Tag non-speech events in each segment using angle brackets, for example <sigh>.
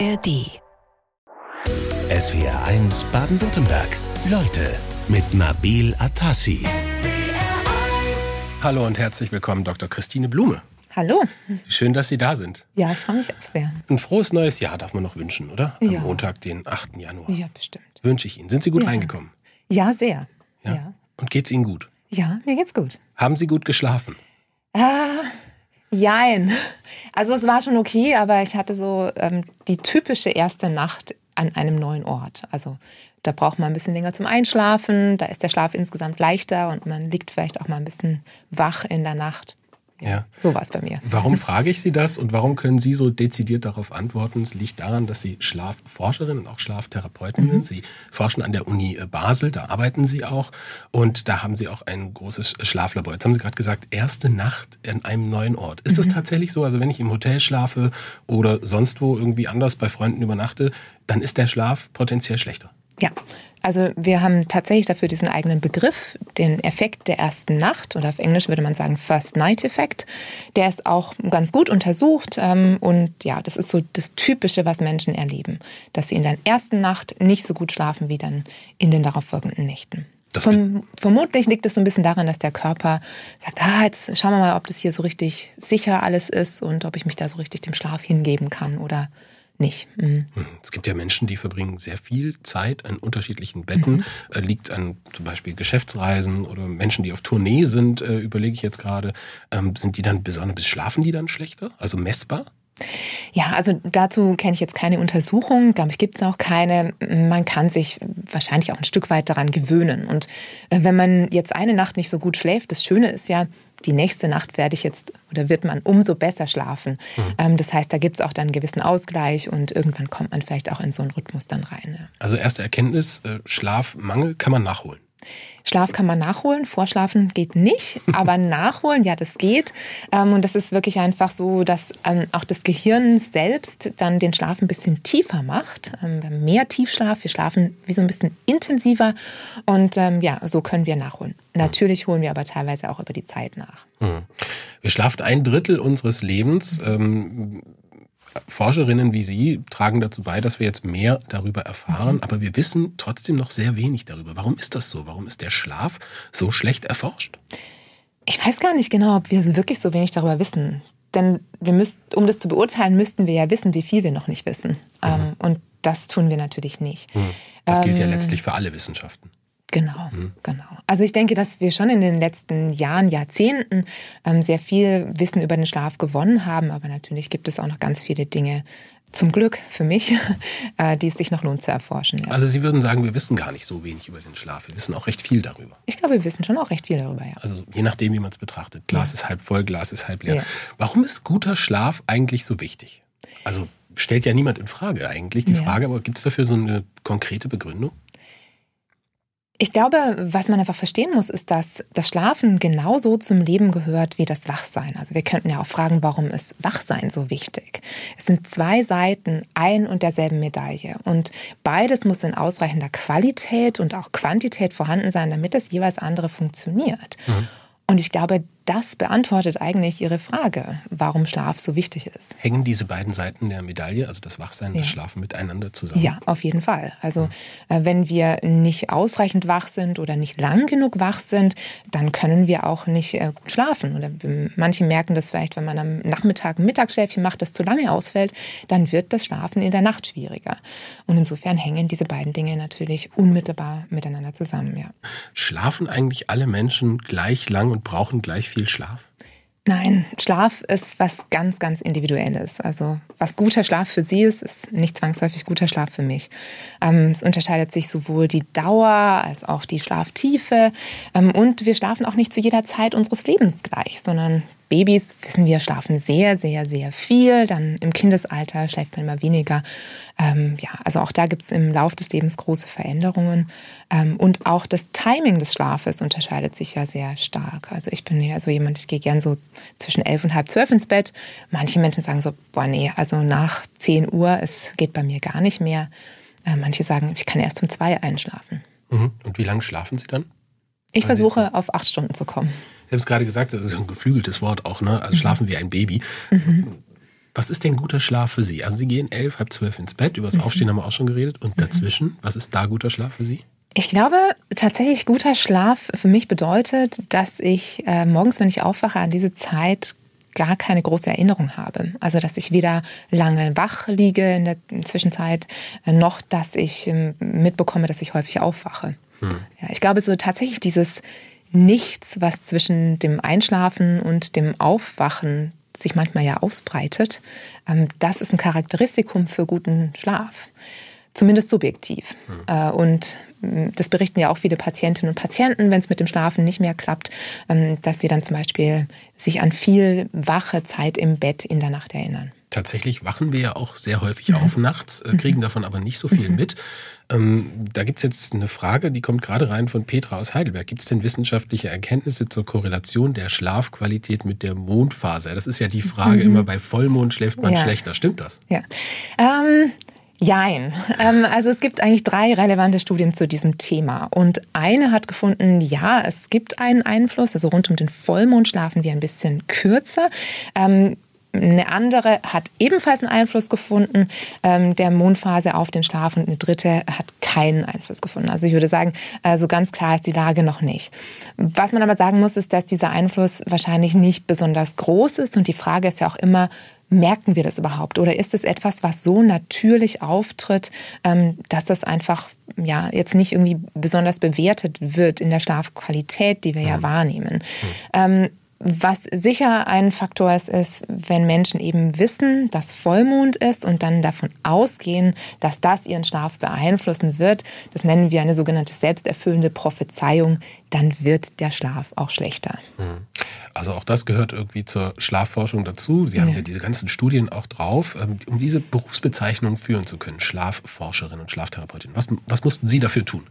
ARD. SWR 1 Baden-Württemberg. Leute mit Nabil Atassi. Hallo und herzlich willkommen, Dr. Christine Blume. Hallo. Schön, dass Sie da sind. Ja, ich freue mich auch sehr. Ein frohes neues Jahr darf man noch wünschen, oder? Am Ja. Montag, den 8. Januar. Ja, bestimmt. Wünsche ich Ihnen. Sind Sie gut Ja. reingekommen? Ja, sehr. Ja. Ja. Und geht's Ihnen gut? Ja, mir geht's gut. Haben Sie gut geschlafen? Ah, jein. Also es war schon okay, aber ich hatte so ähm, die typische erste Nacht an einem neuen Ort. Also da braucht man ein bisschen länger zum Einschlafen, da ist der Schlaf insgesamt leichter und man liegt vielleicht auch mal ein bisschen wach in der Nacht. Ja. So war es bei mir. Warum <laughs> frage ich Sie das und warum können Sie so dezidiert darauf antworten? Es liegt daran, dass Sie Schlafforscherin und auch Schlaftherapeutin sind. Sie forschen an der Uni äh, Basel, da arbeiten Sie auch und da haben Sie auch ein großes Schlaflabor. Jetzt haben Sie gerade gesagt, erste Nacht in einem neuen Ort. Ist das tatsächlich so? Also wenn ich im Hotel schlafe oder sonst wo irgendwie anders bei Freunden übernachte, dann ist der Schlaf potenziell schlechter. Ja, also wir haben tatsächlich dafür diesen eigenen Begriff, den Effekt der ersten Nacht oder auf Englisch würde man sagen First Night Effekt. Der ist auch ganz gut untersucht ähm, und ja, das ist so das Typische, was Menschen erleben, dass sie in der ersten Nacht nicht so gut schlafen wie dann in den darauffolgenden Nächten. Verm vermutlich liegt es so ein bisschen daran, dass der Körper sagt, ah, jetzt schauen wir mal, ob das hier so richtig sicher alles ist und ob ich mich da so richtig dem Schlaf hingeben kann oder nicht. Mhm. Hm, Es gibt ja Menschen, die verbringen sehr viel Zeit an unterschiedlichen Betten. Äh, liegt an zum Beispiel Geschäftsreisen oder Menschen, die auf Tournee sind, äh, überlege ich jetzt gerade. Ähm, sind die dann besonders, schlafen die dann schlechter? Also messbar? Ja, also dazu kenne ich jetzt keine Untersuchung, ich, gibt es auch keine. Man kann sich wahrscheinlich auch ein Stück weit daran gewöhnen. Und äh, wenn man jetzt eine Nacht nicht so gut schläft, das Schöne ist ja, die nächste Nacht werde ich jetzt oder wird man umso besser schlafen. Ähm, das heißt, da gibt es auch dann einen gewissen Ausgleich und irgendwann kommt man vielleicht auch in so einen Rhythmus dann rein. Ja. Also erste Erkenntnis, äh, Schlafmangel kann man nachholen. Schlaf kann man nachholen, vorschlafen geht nicht, <laughs> aber nachholen, ja, das geht. Ähm, und das ist wirklich einfach so, dass ähm, auch das Gehirn selbst dann den Schlaf ein bisschen tiefer macht. Ähm, wir haben mehr Tiefschlaf, wir schlafen wie so ein bisschen intensiver und ja, so können wir nachholen. Natürlich holen wir aber teilweise auch über die Zeit nach. Wir schlafen ein Drittel unseres Lebens. Forscherinnen wie Sie tragen dazu bei, dass wir jetzt mehr darüber erfahren, aber wir wissen trotzdem noch sehr wenig darüber. Warum ist das so? Warum ist der Schlaf so schlecht erforscht? Ich weiß gar nicht genau, ob wir wirklich so wenig darüber wissen. Denn wir müsst, um das zu beurteilen, müssten wir ja wissen, wie viel wir noch nicht wissen. Ähm, und das tun wir natürlich nicht. Das gilt ja Ähm, letztlich für alle Wissenschaften. Genau, genau. Also ich denke, dass wir schon in den letzten Jahren, Jahrzehnten ähm, sehr viel Wissen über den Schlaf gewonnen haben, aber natürlich gibt es auch noch ganz viele Dinge, zum Glück für mich, <laughs> äh, die es sich noch lohnt zu erforschen. Ja. Also Sie würden sagen, wir wissen gar nicht so wenig über den Schlaf. Wir wissen auch recht viel darüber. Ich glaube, wir wissen schon auch recht viel darüber, ja. Also je nachdem, wie man es betrachtet. Glas ist halb voll, Glas ist halb leer. Ja. Warum ist guter Schlaf eigentlich so wichtig? Also stellt ja niemand in Frage eigentlich die Ja. Frage, aber gibt es dafür so eine konkrete Begründung? Ich glaube, was man einfach verstehen muss, ist, dass das Schlafen genauso zum Leben gehört wie das Wachsein. Also wir könnten ja auch fragen, warum ist Wachsein so wichtig? Es sind zwei Seiten ein und derselben Medaille. Und beides muss in ausreichender Qualität und auch Quantität vorhanden sein, damit das jeweils andere funktioniert. Und ich glaube, das beantwortet eigentlich Ihre Frage, warum Schlaf so wichtig ist. Hängen diese beiden Seiten der Medaille, also das Wachsein und das Ja. Schlafen, miteinander zusammen? Ja, auf jeden Fall. Also äh, wenn wir nicht ausreichend wach sind oder nicht lang genug wach sind, dann können wir auch nicht äh, gut schlafen. Oder manche merken das vielleicht, wenn man am Nachmittag ein Mittagsschläfchen macht, das zu lange ausfällt, dann wird das Schlafen in der Nacht schwieriger. Und insofern hängen diese beiden Dinge natürlich unmittelbar miteinander zusammen. Ja. Schlafen eigentlich alle Menschen gleich lang und brauchen gleich viel Schlaf? Nein, Schlaf ist was ganz, ganz Individuelles. Also was guter Schlaf für Sie ist, ist nicht zwangsläufig guter Schlaf für mich. Ähm, es unterscheidet sich sowohl die Dauer als auch die Schlaftiefe. Ähm, und wir schlafen auch nicht zu jeder Zeit unseres Lebens gleich, sondern Babys, wissen wir, schlafen sehr, sehr, sehr viel. Dann im Kindesalter schläft man immer weniger. Ähm, ja, also auch da gibt es im Lauf des Lebens große Veränderungen. Ähm, und auch das Timing des Schlafes unterscheidet sich ja sehr stark. Also ich bin ja so jemand, ich gehe gern so zwischen elf und halb zwölf ins Bett. Manche Menschen sagen so, boah nee, also nach 10 Uhr, es geht bei mir gar nicht mehr. Äh, manche sagen, ich kann erst um zwei einschlafen. Mhm. Und wie lange schlafen Sie dann? Ich versuche auf acht Stunden zu kommen. Sie haben es gerade gesagt, das ist ein geflügeltes Wort auch, ne? Also schlafen wie ein Baby. Was ist denn guter Schlaf für Sie? Also Sie gehen elf, halb zwölf ins Bett, über das mhm. Aufstehen haben wir auch schon geredet. Und dazwischen, was ist da guter Schlaf für Sie? Ich glaube tatsächlich, guter Schlaf für mich bedeutet, dass ich äh, morgens, wenn ich aufwache, an diese Zeit gar keine große Erinnerung habe. Also dass ich weder lange wach liege in der Zwischenzeit, äh, noch dass ich ähm, mitbekomme, dass ich häufig aufwache. Hm. Ja, ich glaube so tatsächlich dieses Nichts, was zwischen dem Einschlafen und dem Aufwachen sich manchmal ja ausbreitet, ähm, das ist ein Charakteristikum für guten Schlaf zumindest subjektiv. Mhm. Und mm, das berichten ja auch viele Patientinnen und Patienten, wenn es mit dem Schlafen nicht mehr klappt, ähm, dass sie dann zum Beispiel sich an viel wache Zeit im Bett in der Nacht erinnern. Tatsächlich wachen wir ja auch sehr häufig auf <laughs> nachts, äh, kriegen davon aber nicht so viel mit. Ähm, da gibt es jetzt eine Frage, die kommt gerade rein von Petra aus Heidelberg. Gibt es denn wissenschaftliche Erkenntnisse zur Korrelation der Schlafqualität mit der Mondphase? Das ist ja die Frage, mhm. immer bei Vollmond schläft man ja. schlechter. Stimmt das? Ja. Ähm, Jein. Ähm, also es gibt eigentlich drei relevante Studien zu diesem Thema. Und eine hat gefunden, ja, es gibt einen Einfluss. Also rund um den Vollmond schlafen wir ein bisschen kürzer. Ähm, eine andere hat ebenfalls einen Einfluss gefunden, ähm, der Mondphase auf den Schlaf und eine dritte hat keinen Einfluss gefunden. Also ich würde sagen, so also ganz klar ist die Lage noch nicht. Was man aber sagen muss, ist, dass dieser Einfluss wahrscheinlich nicht besonders groß ist und die Frage ist ja auch immer, merken wir das überhaupt? Oder ist es etwas, was so natürlich auftritt, ähm, dass das einfach ja jetzt nicht irgendwie besonders bewertet wird in der Schlafqualität, die wir ja mhm. wahrnehmen? Mhm. Was sicher ein Faktor ist, ist, wenn Menschen eben wissen, dass Vollmond ist und dann davon ausgehen, dass das ihren Schlaf beeinflussen wird. Das nennen wir eine sogenannte selbsterfüllende Prophezeiung. Dann wird der Schlaf auch schlechter. Mhm. Also auch das gehört irgendwie zur Schlafforschung dazu. Sie haben ja, ja diese ganzen Studien auch drauf, ähm, um diese Berufsbezeichnung führen zu können. Schlafforscherin und Schlaftherapeutin. Was, was mussten Sie dafür tun?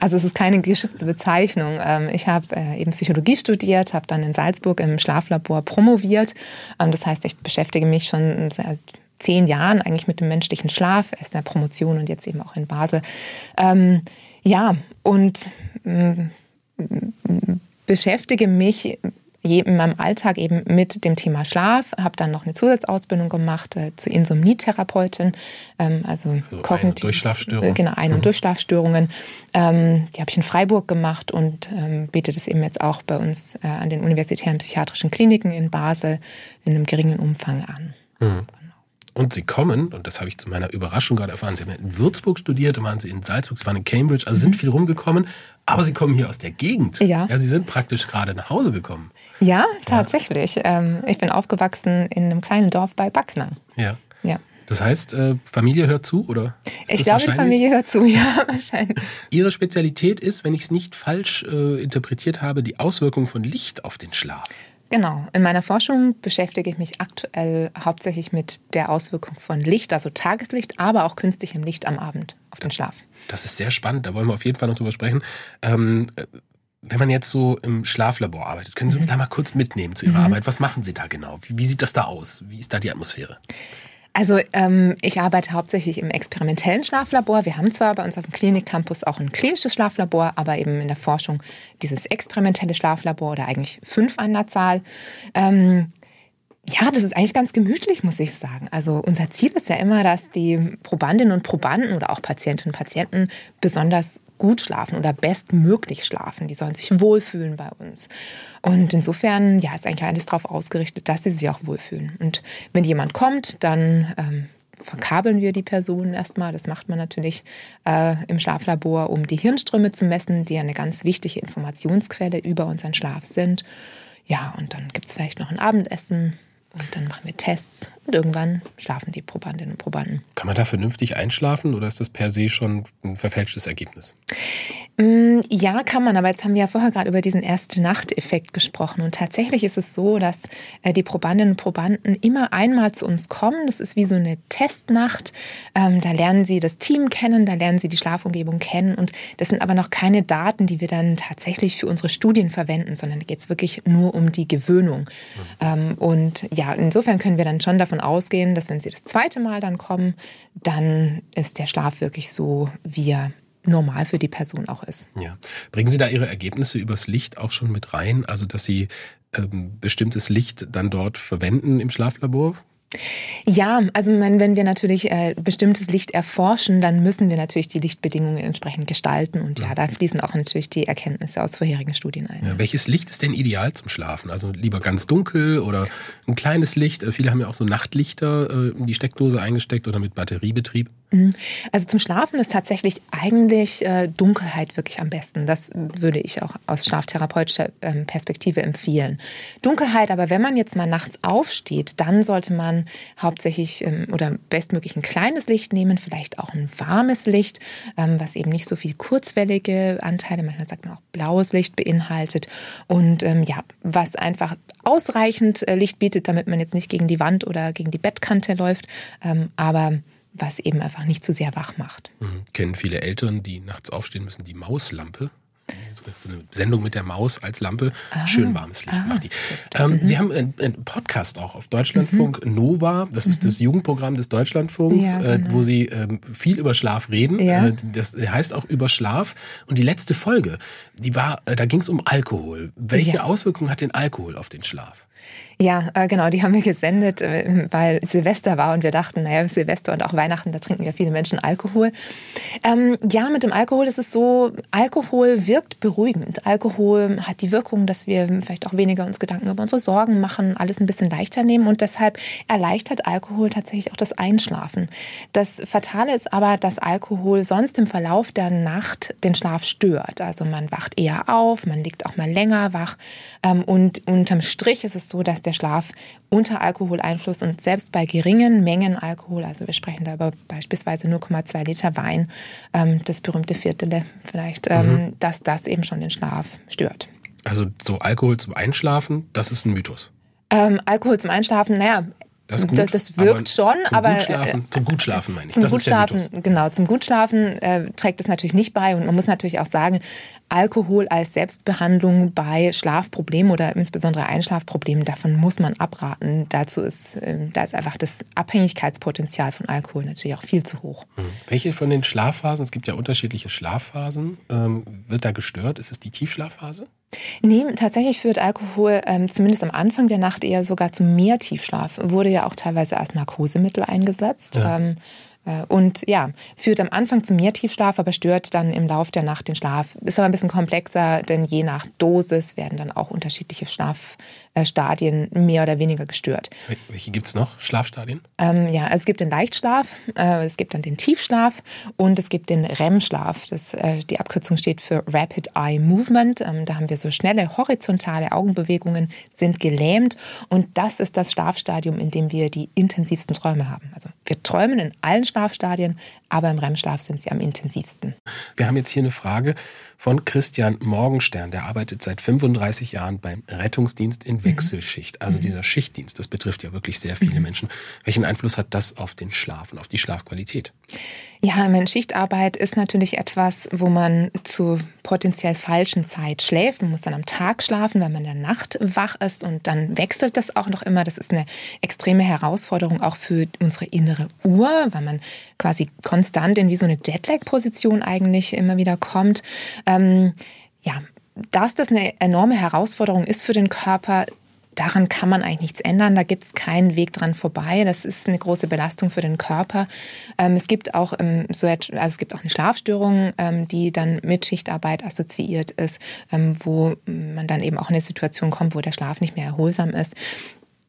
Also es ist keine geschützte Bezeichnung. Ähm, ich habe äh, eben Psychologie studiert, habe dann in Salzburg im Schlaflabor promoviert. Ähm, das heißt, ich beschäftige mich schon seit zehn Jahren eigentlich mit dem menschlichen Schlaf, erst in der Promotion und jetzt eben auch in Basel. ja, und mm, beschäftige mich in meinem Alltag eben mit dem Thema Schlaf, habe dann noch eine Zusatzausbildung gemacht äh, zur Insomnietherapeutin, ähm, also, also kognitiv, Durchschlafstörungen. Genau, Ein- und mhm. Durchschlafstörungen. Ähm, die habe ich in Freiburg gemacht und ähm, biete das eben jetzt auch bei uns äh, an den universitären psychiatrischen Kliniken in Basel in einem geringen Umfang an. Mhm. Und sie kommen, und das habe ich zu meiner Überraschung gerade erfahren, sie haben in Würzburg studiert, dann waren sie in Salzburg, sie waren in Cambridge, also sind mhm. viel rumgekommen, aber sie kommen hier aus der Gegend. Ja. Ja, sie sind praktisch gerade nach Hause gekommen. Ja, tatsächlich. Ja. ich bin aufgewachsen in einem kleinen Dorf bei Backnang. Ja. Ja. Das heißt, äh, Familie hört zu, oder? Ich glaube, die Familie hört zu, <laughs> ja, wahrscheinlich. Ihre Spezialität ist, wenn ich es nicht falsch äh, interpretiert habe, die Auswirkung von Licht auf den Schlaf. Genau. In meiner Forschung beschäftige ich mich aktuell hauptsächlich mit der Auswirkung von Licht, also Tageslicht, aber auch künstlichem Licht am Abend auf den Schlaf. Das ist sehr spannend, da wollen wir auf jeden Fall noch drüber sprechen. Ähm, wenn man jetzt so im Schlaflabor arbeitet, können Sie uns mhm. da mal kurz mitnehmen zu Ihrer mhm. Arbeit? Was machen Sie da genau? Wie, wie sieht das da aus? Wie ist da die Atmosphäre? Also ähm, ich arbeite hauptsächlich im experimentellen Schlaflabor. Wir haben zwar bei uns auf dem Klinikcampus auch ein klinisches Schlaflabor, aber eben in der Forschung dieses experimentelle Schlaflabor oder eigentlich fünf an der Zahl. Ähm, ja, das ist eigentlich ganz gemütlich, muss ich sagen. Also unser Ziel ist ja immer, dass die Probandinnen und Probanden oder auch Patientinnen und Patienten besonders gut schlafen oder bestmöglich schlafen. Die sollen sich wohlfühlen bei uns. Und insofern, ja, ist eigentlich alles darauf ausgerichtet, dass sie sich auch wohlfühlen. Und wenn jemand kommt, dann ähm, verkabeln wir die Person erstmal. Das macht man natürlich äh, im Schlaflabor, um die Hirnströme zu messen, die eine ganz wichtige Informationsquelle über unseren Schlaf sind. Ja, und dann gibt es vielleicht noch ein Abendessen und dann machen wir Tests und irgendwann schlafen die Probandinnen und Probanden. Kann man da vernünftig einschlafen oder ist das per se schon ein verfälschtes Ergebnis? Mm, ja, kann man, aber jetzt haben wir ja vorher gerade über diesen Erste-Nacht-Effekt gesprochen. Und tatsächlich ist es so, dass äh, die Probandinnen und Probanden immer einmal zu uns kommen. Das ist wie so eine Testnacht. Ähm, da lernen sie das Team kennen, da lernen sie die Schlafumgebung kennen. Und das sind aber noch keine Daten, die wir dann tatsächlich für unsere Studien verwenden, sondern da geht es wirklich nur um die Gewöhnung. Mhm. Ähm, und ja, ja, insofern können wir dann schon davon ausgehen, dass wenn sie das zweite Mal dann kommen, dann ist der Schlaf wirklich so, wie er normal für die Person auch ist. Ja. Bringen Sie da Ihre Ergebnisse übers Licht auch schon mit rein? Also, dass Sie ähm, bestimmtes Licht dann dort verwenden im Schlaflabor? Ja, also wenn wir natürlich äh, bestimmtes Licht erforschen, dann müssen wir natürlich die Lichtbedingungen entsprechend gestalten. Und ja, da fließen auch natürlich die Erkenntnisse aus vorherigen Studien ein. Ja, welches Licht ist denn ideal zum Schlafen? Also lieber ganz dunkel oder ein kleines Licht? Äh, viele haben ja auch so Nachtlichter äh, in die Steckdose eingesteckt oder mit Batteriebetrieb. Mhm. Also zum Schlafen ist tatsächlich eigentlich äh, Dunkelheit wirklich am besten. Das würde ich auch aus schlaftherapeutischer ähm, Perspektive empfehlen. Dunkelheit, aber wenn man jetzt mal nachts aufsteht, dann sollte man hauptsächlich ähm, oder bestmöglich ein kleines Licht nehmen, vielleicht auch ein warmes Licht, ähm, was eben nicht so viel kurzwellige Anteile, manchmal sagt man auch blaues Licht beinhaltet und ähm, ja, was einfach ausreichend äh, Licht bietet, damit man jetzt nicht gegen die Wand oder gegen die Bettkante läuft, ähm, aber was eben einfach nicht zu sehr wach macht. Mhm. Kennen viele Eltern, die nachts aufstehen müssen, die Mauslampe? So eine Sendung mit der Maus als Lampe. Ah, Schön warmes Licht ah, macht die. Ähm, mhm. Sie haben einen, Podcast auch auf Deutschlandfunk mhm. Nova. Das ist mhm. das Jugendprogramm des Deutschlandfunks, ja, genau. äh, wo Sie ähm, viel über Schlaf reden. Ja. Äh, das heißt auch über Schlaf. Und die letzte Folge, die war, äh, da ging es um Alkohol. Welche ja. Auswirkungen hat denn Alkohol auf den Schlaf? Ja, äh, genau, die haben wir gesendet, äh, weil Silvester war und wir dachten, naja, Silvester und auch Weihnachten, da trinken ja viele Menschen Alkohol. Ähm, ja, mit dem Alkohol ist es so, Alkohol wirkt beruhigend. Alkohol hat die Wirkung, dass wir vielleicht auch weniger uns Gedanken über unsere Sorgen machen, alles ein bisschen leichter nehmen und deshalb erleichtert Alkohol tatsächlich auch das Einschlafen. Das Fatale ist aber, dass Alkohol sonst im Verlauf der Nacht den Schlaf stört. Also man wacht eher auf, man liegt auch mal länger wach ähm, und unterm Strich ist es so, dass der Schlaf unter Alkoholeinfluss und selbst bei geringen Mengen Alkohol, also wir sprechen da über beispielsweise 0,2 Liter Wein, ähm, das berühmte Viertele vielleicht, ähm, mhm. dass das eben schon den Schlaf stört. Also so Alkohol zum Einschlafen, das ist ein Mythos. Ähm, Alkohol zum Einschlafen, naja, das, das, das wirkt aber schon, zum aber Gutschlafen, äh, zum Gutschlafen meine ich. Zum das Gutschlafen, genau, zum Gutschlafen äh, trägt es natürlich nicht bei und man muss natürlich auch sagen, Alkohol als Selbstbehandlung bei Schlafproblemen oder insbesondere Einschlafproblemen, davon muss man abraten. Dazu ist, äh, da ist einfach das Abhängigkeitspotenzial von Alkohol natürlich auch viel zu hoch. Mhm. Welche von den Schlafphasen, es gibt ja unterschiedliche Schlafphasen, ähm, wird da gestört? Ist es die Tiefschlafphase? Nee, tatsächlich führt Alkohol ähm, zumindest am Anfang der Nacht eher sogar zu mehr Tiefschlaf. Wurde ja auch teilweise als Narkosemittel eingesetzt. Ja. Ähm, äh, und ja, führt am Anfang zu mehr Tiefschlaf, aber stört dann im Lauf der Nacht den Schlaf. Ist aber ein bisschen komplexer, denn je nach Dosis werden dann auch unterschiedliche Schlafstadien mehr oder weniger gestört. Welche gibt es noch? Schlafstadien? Ähm, ja, es gibt den Leichtschlaf, äh, es gibt dann den Tiefschlaf und es gibt den REM-Schlaf. äh, die Abkürzung steht für Rapid Eye Movement. Ähm, da haben wir so schnelle horizontale Augenbewegungen, sind gelähmt und das ist das Schlafstadium, in dem wir die intensivsten Träume haben. Also wir träumen in allen Schlafstadien, aber im REM-Schlaf sind sie am intensivsten. Wir haben jetzt hier eine Frage von Christian Morgenstern. Der arbeitet seit 35 Jahren beim Rettungsdienst in. Wechselschicht. Also mhm. dieser Schichtdienst, das betrifft ja wirklich sehr viele mhm. Menschen. Welchen Einfluss hat das auf den Schlaf und auf die Schlafqualität? Ja, meine Schichtarbeit ist natürlich etwas, wo man zu potenziell falschen Zeit schläft. Man muss dann am Tag schlafen, weil man in der Nacht wach ist und dann wechselt das auch noch immer. Das ist eine extreme Herausforderung auch für unsere innere Uhr, weil man quasi konstant in wie so eine Jetlag-Position eigentlich immer wieder kommt. Ähm, ja, dass das eine enorme Herausforderung ist für den Körper, daran kann man eigentlich nichts ändern. Da gibt es keinen Weg dran vorbei. Das ist eine große Belastung für den Körper. Ähm, es gibt auch ähm, so also es gibt auch eine Schlafstörung, ähm, die dann mit Schichtarbeit assoziiert ist, wo man dann eben auch in eine Situation kommt, wo der Schlaf nicht mehr erholsam ist.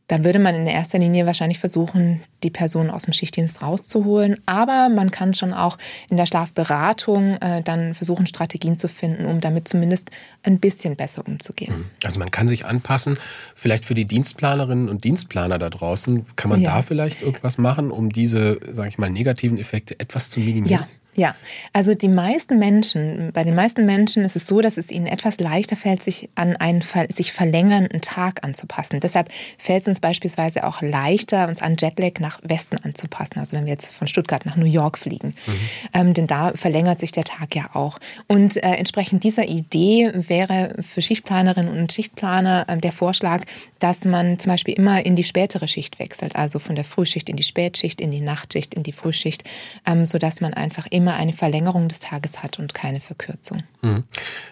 Da würde man in erster Linie wahrscheinlich versuchen, die Person aus dem Schichtdienst rauszuholen. Aber man kann schon auch in der Schlafberatung äh, dann versuchen, Strategien zu finden, um damit zumindest ein bisschen besser umzugehen. Mhm. Also man kann sich anpassen. Vielleicht für die Dienstplanerinnen und Dienstplaner da draußen, kann man ja. da vielleicht irgendwas machen, um diese, sage ich mal, negativen Effekte etwas zu minimieren? Ja. Ja, also die meisten Menschen, bei den meisten Menschen ist es so, dass es ihnen etwas leichter fällt, sich an einen sich verlängernden Tag anzupassen. Deshalb fällt es uns beispielsweise auch leichter, uns an Jetlag nach Westen anzupassen. Also wenn wir jetzt von Stuttgart nach New York fliegen. Mhm. Ähm, denn da verlängert sich der Tag ja auch. Und äh, entsprechend dieser Idee wäre für Schichtplanerinnen und Schichtplaner äh, der Vorschlag, dass man zum Beispiel immer in die spätere Schicht wechselt, also von der Frühschicht in die Spätschicht, in die Nachtschicht, in die Frühschicht, ähm, sodass man einfach immer eine Verlängerung des Tages hat und keine Verkürzung. Mhm.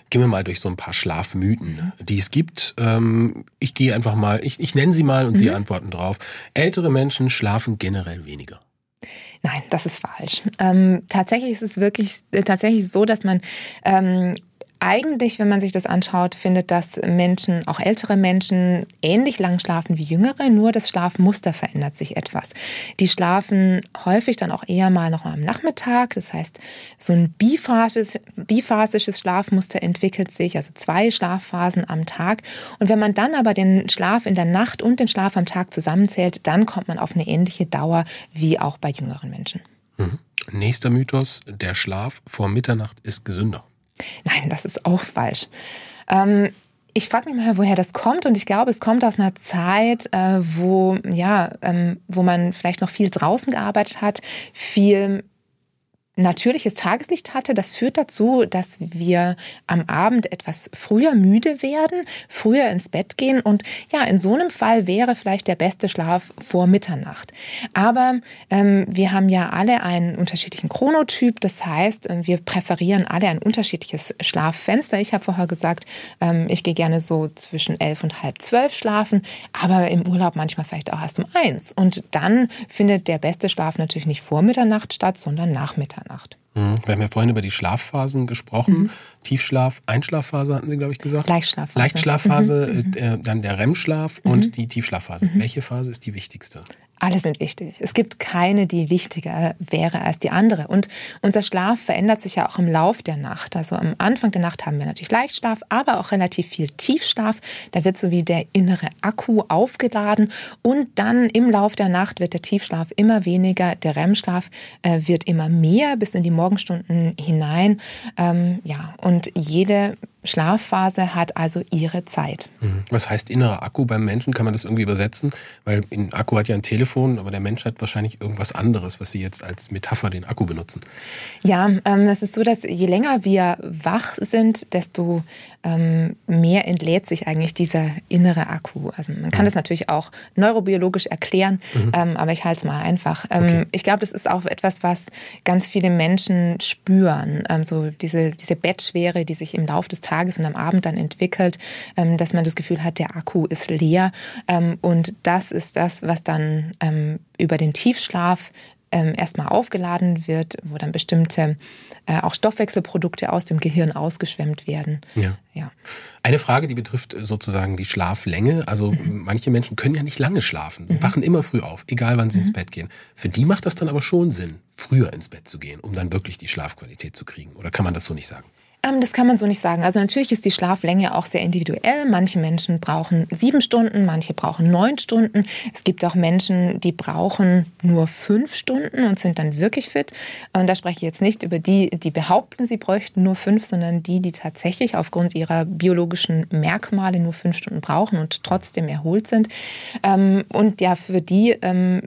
Gehen wir mal durch so ein paar Schlafmythen, die es gibt. Ähm, ich gehe einfach mal, ich, ich nenne sie mal und mhm. Sie antworten drauf. Ältere Menschen schlafen generell weniger. Nein, das ist falsch. Ähm, tatsächlich ist es wirklich äh, tatsächlich so, dass man ähm, eigentlich, wenn man sich das anschaut, findet, dass Menschen, auch ältere Menschen, ähnlich lang schlafen wie jüngere, nur das Schlafmuster verändert sich etwas. Die schlafen häufig dann auch eher mal noch am Nachmittag. Das heißt, so ein biphasisches, biphasisches Schlafmuster entwickelt sich, also zwei Schlafphasen am Tag. Und wenn man dann aber den Schlaf in der Nacht und den Schlaf am Tag zusammenzählt, dann kommt man auf eine ähnliche Dauer wie auch bei jüngeren Menschen. Mhm. Nächster Mythos, der Schlaf vor Mitternacht ist gesünder. Nein, das ist auch falsch. Ähm, ich frage mich mal, woher das kommt und ich glaube, es kommt aus einer Zeit, äh, wo ja, ähm, wo man vielleicht noch viel draußen gearbeitet hat, viel natürliches Tageslicht hatte. Das führt dazu, dass wir am Abend etwas früher müde werden, früher ins Bett gehen und ja, in so einem Fall wäre vielleicht der beste Schlaf vor Mitternacht. Aber ähm, wir haben ja alle einen unterschiedlichen Chronotyp, das heißt, äh, wir präferieren alle ein unterschiedliches Schlaffenster. Ich habe vorher gesagt, ähm, ich gehe gerne so zwischen elf und halb zwölf schlafen, aber im Urlaub manchmal vielleicht auch erst um eins. Und dann findet der beste Schlaf natürlich nicht vor Mitternacht statt, sondern nach Mitternacht. Mitternacht. Mhm. Wir haben ja vorhin über die Schlafphasen gesprochen. Mhm. Tiefschlaf, Einschlafphase hatten Sie, glaube ich, gesagt. Leichtschlafphase. Leichtschlafphase, mhm. äh, dann der REM-Schlaf und mhm. die Tiefschlafphase. Mhm. Welche Phase ist die wichtigste? Alle sind wichtig. Es gibt keine, die wichtiger wäre als die andere. Und unser Schlaf verändert sich ja auch im Lauf der Nacht. Also am Anfang der Nacht haben wir natürlich Leichtschlaf, aber auch relativ viel Tiefschlaf. Da wird so wie der innere Akku aufgeladen. Und dann im Lauf der Nacht wird der Tiefschlaf immer weniger, der REM-Schlaf äh, wird immer mehr bis in die Morgenstunden hinein. Ähm, ja, und jede Schlafphase hat also ihre Zeit. Mhm. Was heißt innerer Akku beim Menschen? Kann man das irgendwie übersetzen? Weil ein Akku hat ja ein Telefon, aber der Mensch hat wahrscheinlich irgendwas anderes, was Sie jetzt als Metapher den Akku benutzen. Ja, ähm, es ist so, dass je länger wir wach sind, desto ähm, mehr entlädt sich eigentlich dieser innere Akku. Also man kann das natürlich auch neurobiologisch erklären, mhm. ähm, aber ich halte es mal einfach. Ähm, okay. Ich glaube, das ist auch etwas, was ganz viele Menschen spüren. Ähm, so diese, diese Bettschwere, die sich im Laufe des Tages und am Abend dann entwickelt, ähm, dass man das Gefühl hat, der Akku ist leer. Ähm, und das ist das, was dann über den Tiefschlaf erstmal aufgeladen wird, wo dann bestimmte äh, auch Stoffwechselprodukte aus dem Gehirn ausgeschwemmt werden. Ja. ja. Eine Frage, die betrifft sozusagen die Schlaflänge. Also mhm. manche Menschen können ja nicht lange schlafen, mhm. wachen immer früh auf, egal wann sie mhm. ins Bett gehen. Für die macht das dann aber schon Sinn, früher ins Bett zu gehen, um dann wirklich die Schlafqualität zu kriegen. Oder kann man das so nicht sagen? Ähm, das kann man so nicht sagen. Also natürlich ist die Schlaflänge auch sehr individuell. Manche Menschen brauchen sieben Stunden, manche brauchen neun Stunden. Es gibt auch Menschen, die brauchen nur fünf Stunden und sind dann wirklich fit. Und da spreche ich jetzt nicht über die, die behaupten, sie bräuchten nur fünf, sondern die, die tatsächlich aufgrund ihrer biologischen Merkmale nur fünf Stunden brauchen und trotzdem erholt sind. Ähm, und ja, für die, ähm,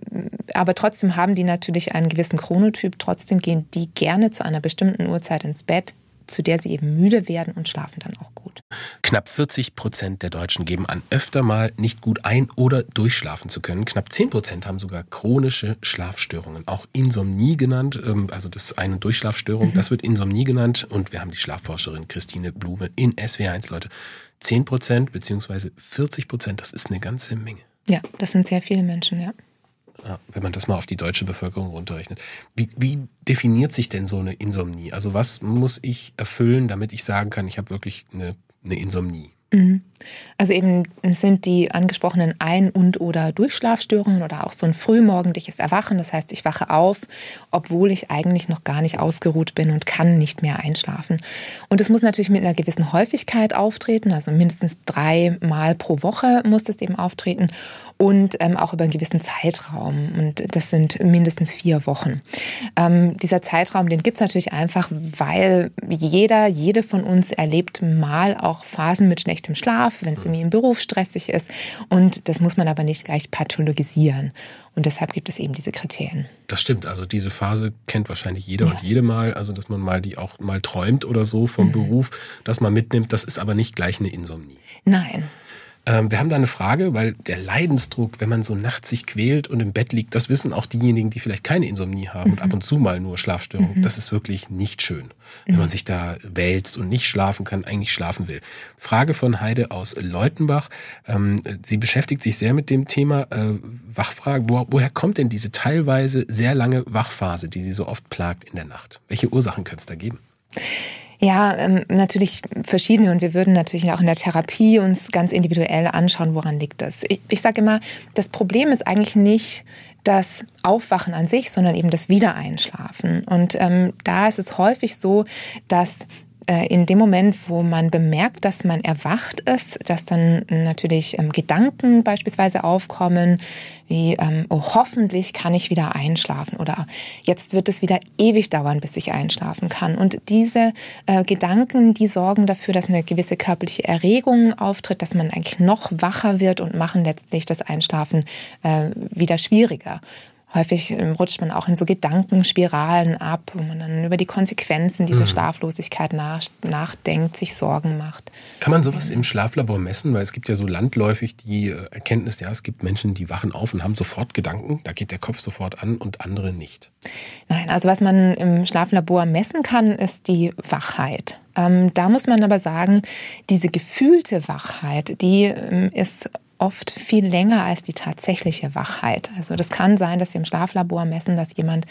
aber trotzdem haben die natürlich einen gewissen Chronotyp. Trotzdem gehen die gerne zu einer bestimmten Uhrzeit ins Bett zu der sie eben müde werden und schlafen dann auch gut. Knapp 40 Prozent der Deutschen geben an, öfter mal nicht gut ein- oder durchschlafen zu können. Knapp 10 Prozent haben sogar chronische Schlafstörungen, auch Insomnie genannt. Ähm, also das ist eine Durchschlafstörung, mhm. das wird Insomnie genannt. Und wir haben die Schlafforscherin Christine Blume in SW1, Leute. 10 Prozent beziehungsweise 40 Prozent, das ist eine ganze Menge. Ja, das sind sehr viele Menschen, ja wenn man das mal auf die deutsche Bevölkerung runterrechnet. Wie, wie definiert sich denn so eine Insomnie? Also was muss ich erfüllen, damit ich sagen kann, ich habe wirklich eine, eine Insomnie? Mhm. Also eben sind die angesprochenen Ein- und oder Durchschlafstörungen oder auch so ein frühmorgendliches Erwachen. Das heißt, ich wache auf, obwohl ich eigentlich noch gar nicht ausgeruht bin und kann nicht mehr einschlafen. Und es muss natürlich mit einer gewissen Häufigkeit auftreten, also mindestens dreimal pro Woche muss das eben auftreten und ähm, auch über einen gewissen Zeitraum. Und das sind mindestens vier Wochen. Ähm, dieser Zeitraum, den gibt es natürlich einfach, weil jeder, jede von uns erlebt mal auch Phasen mit schlechtem Schlaf, wenn es irgendwie im Beruf stressig ist. Und das muss man aber nicht gleich pathologisieren. Und deshalb gibt es eben diese Kriterien. Das stimmt. Also diese Phase kennt wahrscheinlich jeder ja. und jede mal. Also dass man mal die auch mal träumt oder so vom mhm. Beruf, dass man mitnimmt. Das ist aber nicht gleich eine Insomnie. Nein. Ähm, wir haben da eine Frage, weil der Leidensdruck, wenn man so nachts sich quält und im Bett liegt, das wissen auch diejenigen, die vielleicht keine Insomnie haben mhm. und ab und zu mal nur Schlafstörungen. Mhm. Das ist wirklich nicht schön, wenn mhm. man sich da wälzt und nicht schlafen kann, eigentlich schlafen will. Frage von Heide aus Leutenbach. Ähm, sie beschäftigt sich sehr mit dem Thema äh, Wachfragen. Wo, woher kommt denn diese teilweise sehr lange Wachphase, die sie so oft plagt in der Nacht? Welche Ursachen könnte es da geben? Ja, ähm, natürlich verschiedene und wir würden natürlich auch in der Therapie uns ganz individuell anschauen, woran liegt das. Ich, ich sage immer, das Problem ist eigentlich nicht das Aufwachen an sich, sondern eben das Wiedereinschlafen. Und ähm, da ist es häufig so, dass in dem Moment, wo man bemerkt, dass man erwacht ist, dass dann natürlich ähm, Gedanken beispielsweise aufkommen, wie, ähm, oh, hoffentlich kann ich wieder einschlafen oder jetzt wird es wieder ewig dauern, bis ich einschlafen kann. Und diese äh, Gedanken, die sorgen dafür, dass eine gewisse körperliche Erregung auftritt, dass man eigentlich noch wacher wird und machen letztlich das Einschlafen äh, wieder schwieriger. Häufig ähm, rutscht man auch in so Gedankenspiralen ab, wo man dann über die Konsequenzen dieser mhm. Schlaflosigkeit nach, nachdenkt, sich Sorgen macht. Kann man sowas im Schlaflabor messen? Weil es gibt ja so landläufig die äh, Erkenntnis, ja, es gibt Menschen, die wachen auf und haben sofort Gedanken, da geht der Kopf sofort an und andere nicht. Nein, also was man im Schlaflabor messen kann, ist die Wachheit. Ähm, da muss man aber sagen, diese gefühlte Wachheit, die ähm, ist oft viel länger als die tatsächliche Wachheit. Also das kann sein, dass wir im Schlaflabor messen, dass jemand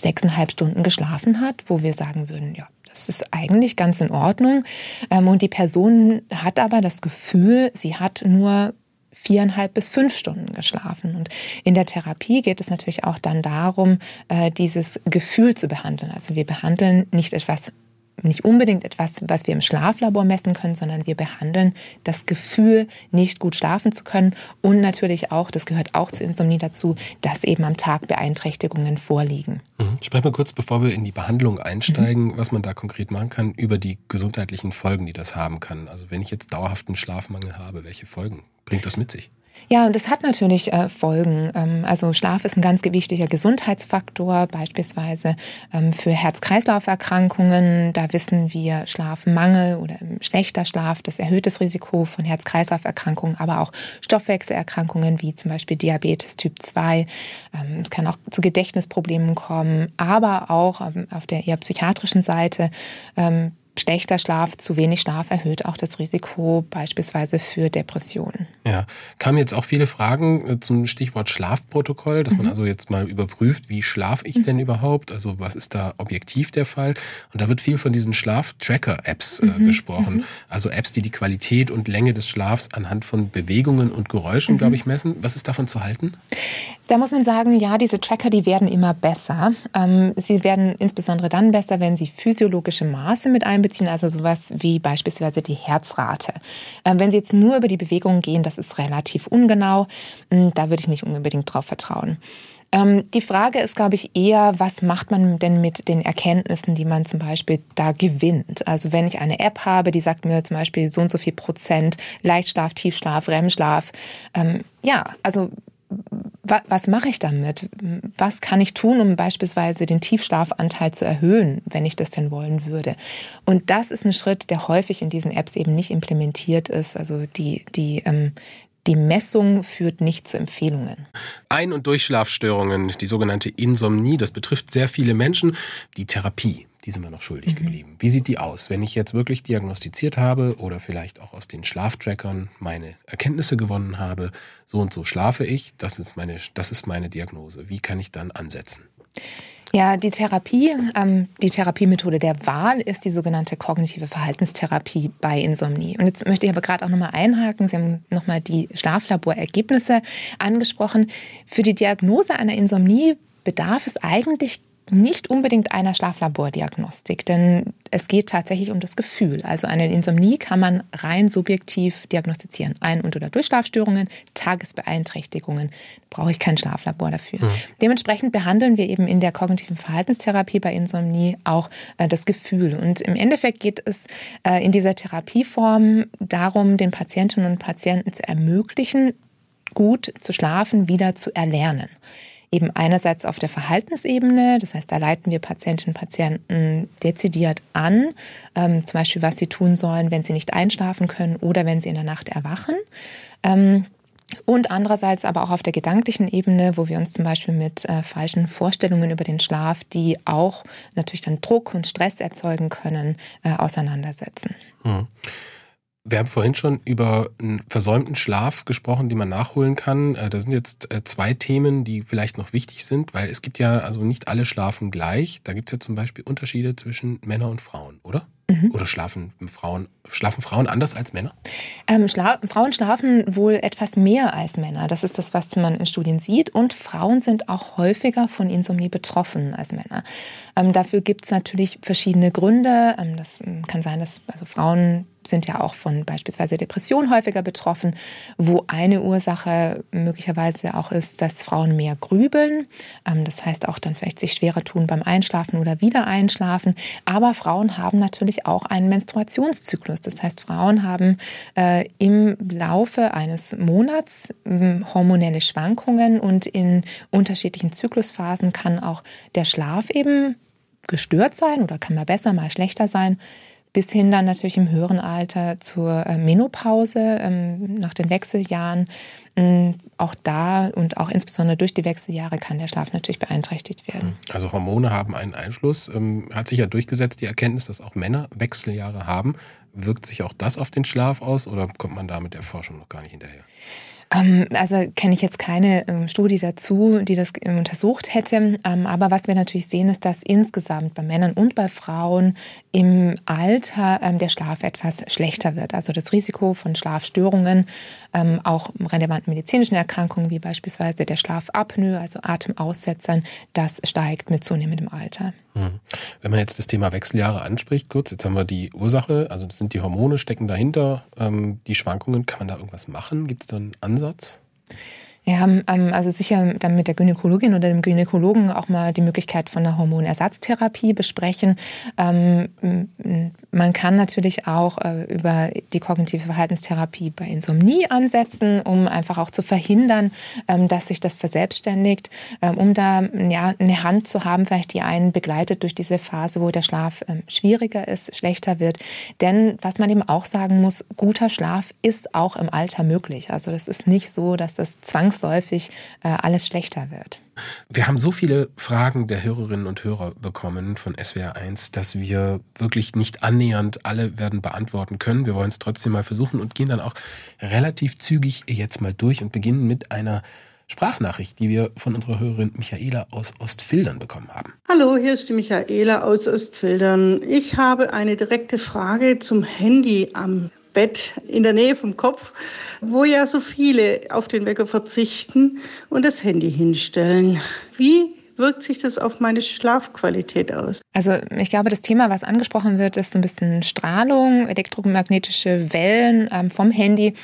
sechseinhalb Stunden geschlafen hat, wo wir sagen würden, ja, das ist eigentlich ganz in Ordnung. Ähm, und die Person hat aber das Gefühl, sie hat nur viereinhalb bis fünf Stunden geschlafen. Und in der Therapie geht es natürlich auch dann darum, äh, dieses Gefühl zu behandeln. Also wir behandeln nicht etwas nicht unbedingt etwas, was wir im Schlaflabor messen können, sondern wir behandeln das Gefühl, nicht gut schlafen zu können und natürlich auch, das gehört auch zur Insomnie dazu, dass eben am Tag Beeinträchtigungen vorliegen. Mhm. Sprechen wir kurz, bevor wir in die Behandlung einsteigen, mhm. was man da konkret machen kann, über die gesundheitlichen Folgen, die das haben kann. Also wenn ich jetzt dauerhaften Schlafmangel habe, welche Folgen bringt das mit sich? Ja, und das hat natürlich äh, Folgen. Ähm, also Schlaf ist ein ganz wichtiger Gesundheitsfaktor, beispielsweise ähm, für Herz-Kreislauf-Erkrankungen. Da wissen wir, Schlafmangel oder schlechter Schlaf, das erhöht das Risiko von Herz-Kreislauf-Erkrankungen, aber auch Stoffwechselerkrankungen wie zum Beispiel Diabetes Typ 2. Ähm, es kann auch zu Gedächtnisproblemen kommen, aber auch ähm, auf der eher psychiatrischen Seite ähm, schlechter Schlaf, zu wenig Schlaf erhöht auch das Risiko beispielsweise für Depressionen. Ja, kamen jetzt auch viele Fragen äh, zum Stichwort Schlafprotokoll, dass mhm. man also jetzt mal überprüft, wie schlafe ich mhm. denn überhaupt? Also was ist da objektiv der Fall? Und da wird viel von diesen Schlaftracker-Apps äh, mhm. gesprochen. Mhm. Also Apps, die die Qualität und Länge des Schlafs anhand von Bewegungen und Geräuschen, mhm. glaube ich, messen. Was ist davon zu halten? Da muss man sagen, ja, diese Tracker, die werden immer besser. Ähm, sie werden insbesondere dann besser, wenn sie physiologische Maße mit einbeziehen, also sowas wie beispielsweise die Herzrate. Ähm, wenn sie jetzt nur über die Bewegungen gehen, das ist relativ ungenau. Ähm, da würde ich nicht unbedingt drauf vertrauen. Ähm, die Frage ist, glaube ich, eher, was macht man denn mit den Erkenntnissen, die man zum Beispiel da gewinnt? Also wenn ich eine App habe, die sagt mir zum Beispiel so und so viel Prozent Leichtschlaf, Tiefschlaf, REM-Schlaf. Ähm, ja, also was mache ich damit? Was kann ich tun, um beispielsweise den Tiefschlafanteil zu erhöhen, wenn ich das denn wollen würde? Und das ist ein Schritt, der häufig in diesen Apps eben nicht implementiert ist. Also die, die, ähm, die Messung führt nicht zu Empfehlungen. Ein- und Durchschlafstörungen, die sogenannte Insomnie, das betrifft sehr viele Menschen. Die Therapie, die sind wir noch schuldig mhm. geblieben. Wie sieht die aus, wenn ich jetzt wirklich diagnostiziert habe oder vielleicht auch aus den Schlaftrackern meine Erkenntnisse gewonnen habe, so und so schlafe ich, das ist meine, das ist meine Diagnose. Wie kann ich dann ansetzen? Ja, die Therapie, ähm, die Therapiemethode der Wahl ist die sogenannte kognitive Verhaltenstherapie bei Insomnie. Und jetzt möchte ich aber gerade auch nochmal einhaken. Sie haben nochmal die Schlaflaborergebnisse angesprochen. Für die Diagnose einer Insomnie bedarf es eigentlich nicht unbedingt einer Schlaflabordiagnostik, denn es geht tatsächlich um das Gefühl. Also eine Insomnie kann man rein subjektiv diagnostizieren. Ein- und oder Durchschlafstörungen, Tagesbeeinträchtigungen, brauche ich kein Schlaflabor dafür. Mhm. Dementsprechend behandeln wir eben in der kognitiven Verhaltenstherapie bei Insomnie auch äh, das Gefühl. Und im Endeffekt geht es äh, in dieser Therapieform darum, den Patientinnen und Patienten zu ermöglichen, gut zu schlafen, wieder zu erlernen. Eben einerseits auf der Verhaltensebene, das heißt, da leiten wir Patientinnen und Patienten dezidiert an, ähm, zum Beispiel, was sie tun sollen, wenn sie nicht einschlafen können oder wenn sie in der Nacht erwachen. Ähm, und andererseits aber auch auf der gedanklichen Ebene, wo wir uns zum Beispiel mit äh, falschen Vorstellungen über den Schlaf, die auch natürlich dann Druck und Stress erzeugen können, äh, auseinandersetzen. Hm. Wir haben vorhin schon über einen versäumten Schlaf gesprochen, den man nachholen kann. Äh, da sind jetzt äh, zwei Themen, die vielleicht noch wichtig sind, weil es gibt ja, also nicht alle schlafen gleich. Da gibt es ja zum Beispiel Unterschiede zwischen Männern und Frauen, oder? Mhm. Oder schlafen Frauen, schlafen Frauen anders als Männer? Ähm, schla Frauen schlafen wohl etwas mehr als Männer. Das ist das, was man in Studien sieht. Und Frauen sind auch häufiger von Insomnie betroffen als Männer. Ähm, dafür gibt es natürlich verschiedene Gründe. Ähm, das ähm, kann sein, dass also Frauen sind ja auch von beispielsweise Depressionen häufiger betroffen, wo eine Ursache möglicherweise auch ist, dass Frauen mehr grübeln. Ähm, das heißt auch dann vielleicht sich schwerer tun beim Einschlafen oder wieder einschlafen. Aber Frauen haben natürlich auch einen Menstruationszyklus. Das heißt, Frauen haben äh, im Laufe eines Monats äh, hormonelle Schwankungen und in unterschiedlichen Zyklusphasen kann auch der Schlaf eben gestört sein oder kann mal besser, mal schlechter sein bis hin dann natürlich im höheren Alter zur äh, Menopause ähm, nach den Wechseljahren. Mm, auch da und auch insbesondere durch die Wechseljahre kann der Schlaf natürlich beeinträchtigt werden. Also Hormone haben einen Einfluss. Ähm, hat sich ja durchgesetzt die Erkenntnis, dass auch Männer Wechseljahre haben. Wirkt sich auch das auf den Schlaf aus oder kommt man da mit der Forschung noch gar nicht hinterher? Ähm, also kenne ich jetzt keine ähm, Studie dazu, die das ähm, untersucht hätte. aber was wir natürlich sehen, ist, dass insgesamt bei Männern und bei Frauen im Alter der Schlaf etwas schlechter wird. Also das Risiko von Schlafstörungen, auch relevanten medizinischen Erkrankungen wie beispielsweise der Schlafapnoe, also Atemaussetzern, das steigt mit zunehmendem Alter. Hm. Wenn man jetzt das Thema Wechseljahre anspricht, kurz, jetzt haben wir die Ursache, also das sind die Hormone, stecken dahinter, die Schwankungen, kann man da irgendwas machen? Gibt es da einen Ansatz? Wir haben ähm, also sicher dann mit der Gynäkologin oder dem Gynäkologen auch mal die Möglichkeit von einer Hormonersatztherapie besprechen. Ähm, man kann natürlich auch äh, über die kognitive Verhaltenstherapie bei Insomnie ansetzen, um einfach auch zu verhindern, ähm, dass sich das verselbstständigt, um da ja, eine Hand zu haben, vielleicht die einen begleitet durch diese Phase, wo der Schlaf schwieriger ist, schlechter wird. Denn was man eben auch sagen muss, guter Schlaf ist auch im Alter möglich. Also das ist nicht so, dass das zwangsläufig zwangsläufig äh, alles schlechter wird. Wir haben so viele Fragen der Hörerinnen und Hörer bekommen von SWR1, dass wir wirklich nicht annähernd alle werden beantworten können. Wir wollen es trotzdem mal versuchen und gehen dann auch relativ zügig jetzt mal durch und beginnen mit einer Sprachnachricht, die wir von unserer Hörerin Michaela aus Ostfildern bekommen haben. Hallo, hier ist die Michaela aus Ostfildern. Ich habe eine direkte Frage zum Handy am Bett in der Nähe vom Kopf, wo ja so viele auf den Wecker verzichten und das Handy hinstellen. Wie wirkt sich das auf meine Schlafqualität aus? Also ich glaube, das Thema, was angesprochen wird, ist so ein bisschen Strahlung, elektromagnetische Wellen ähm, vom Handy.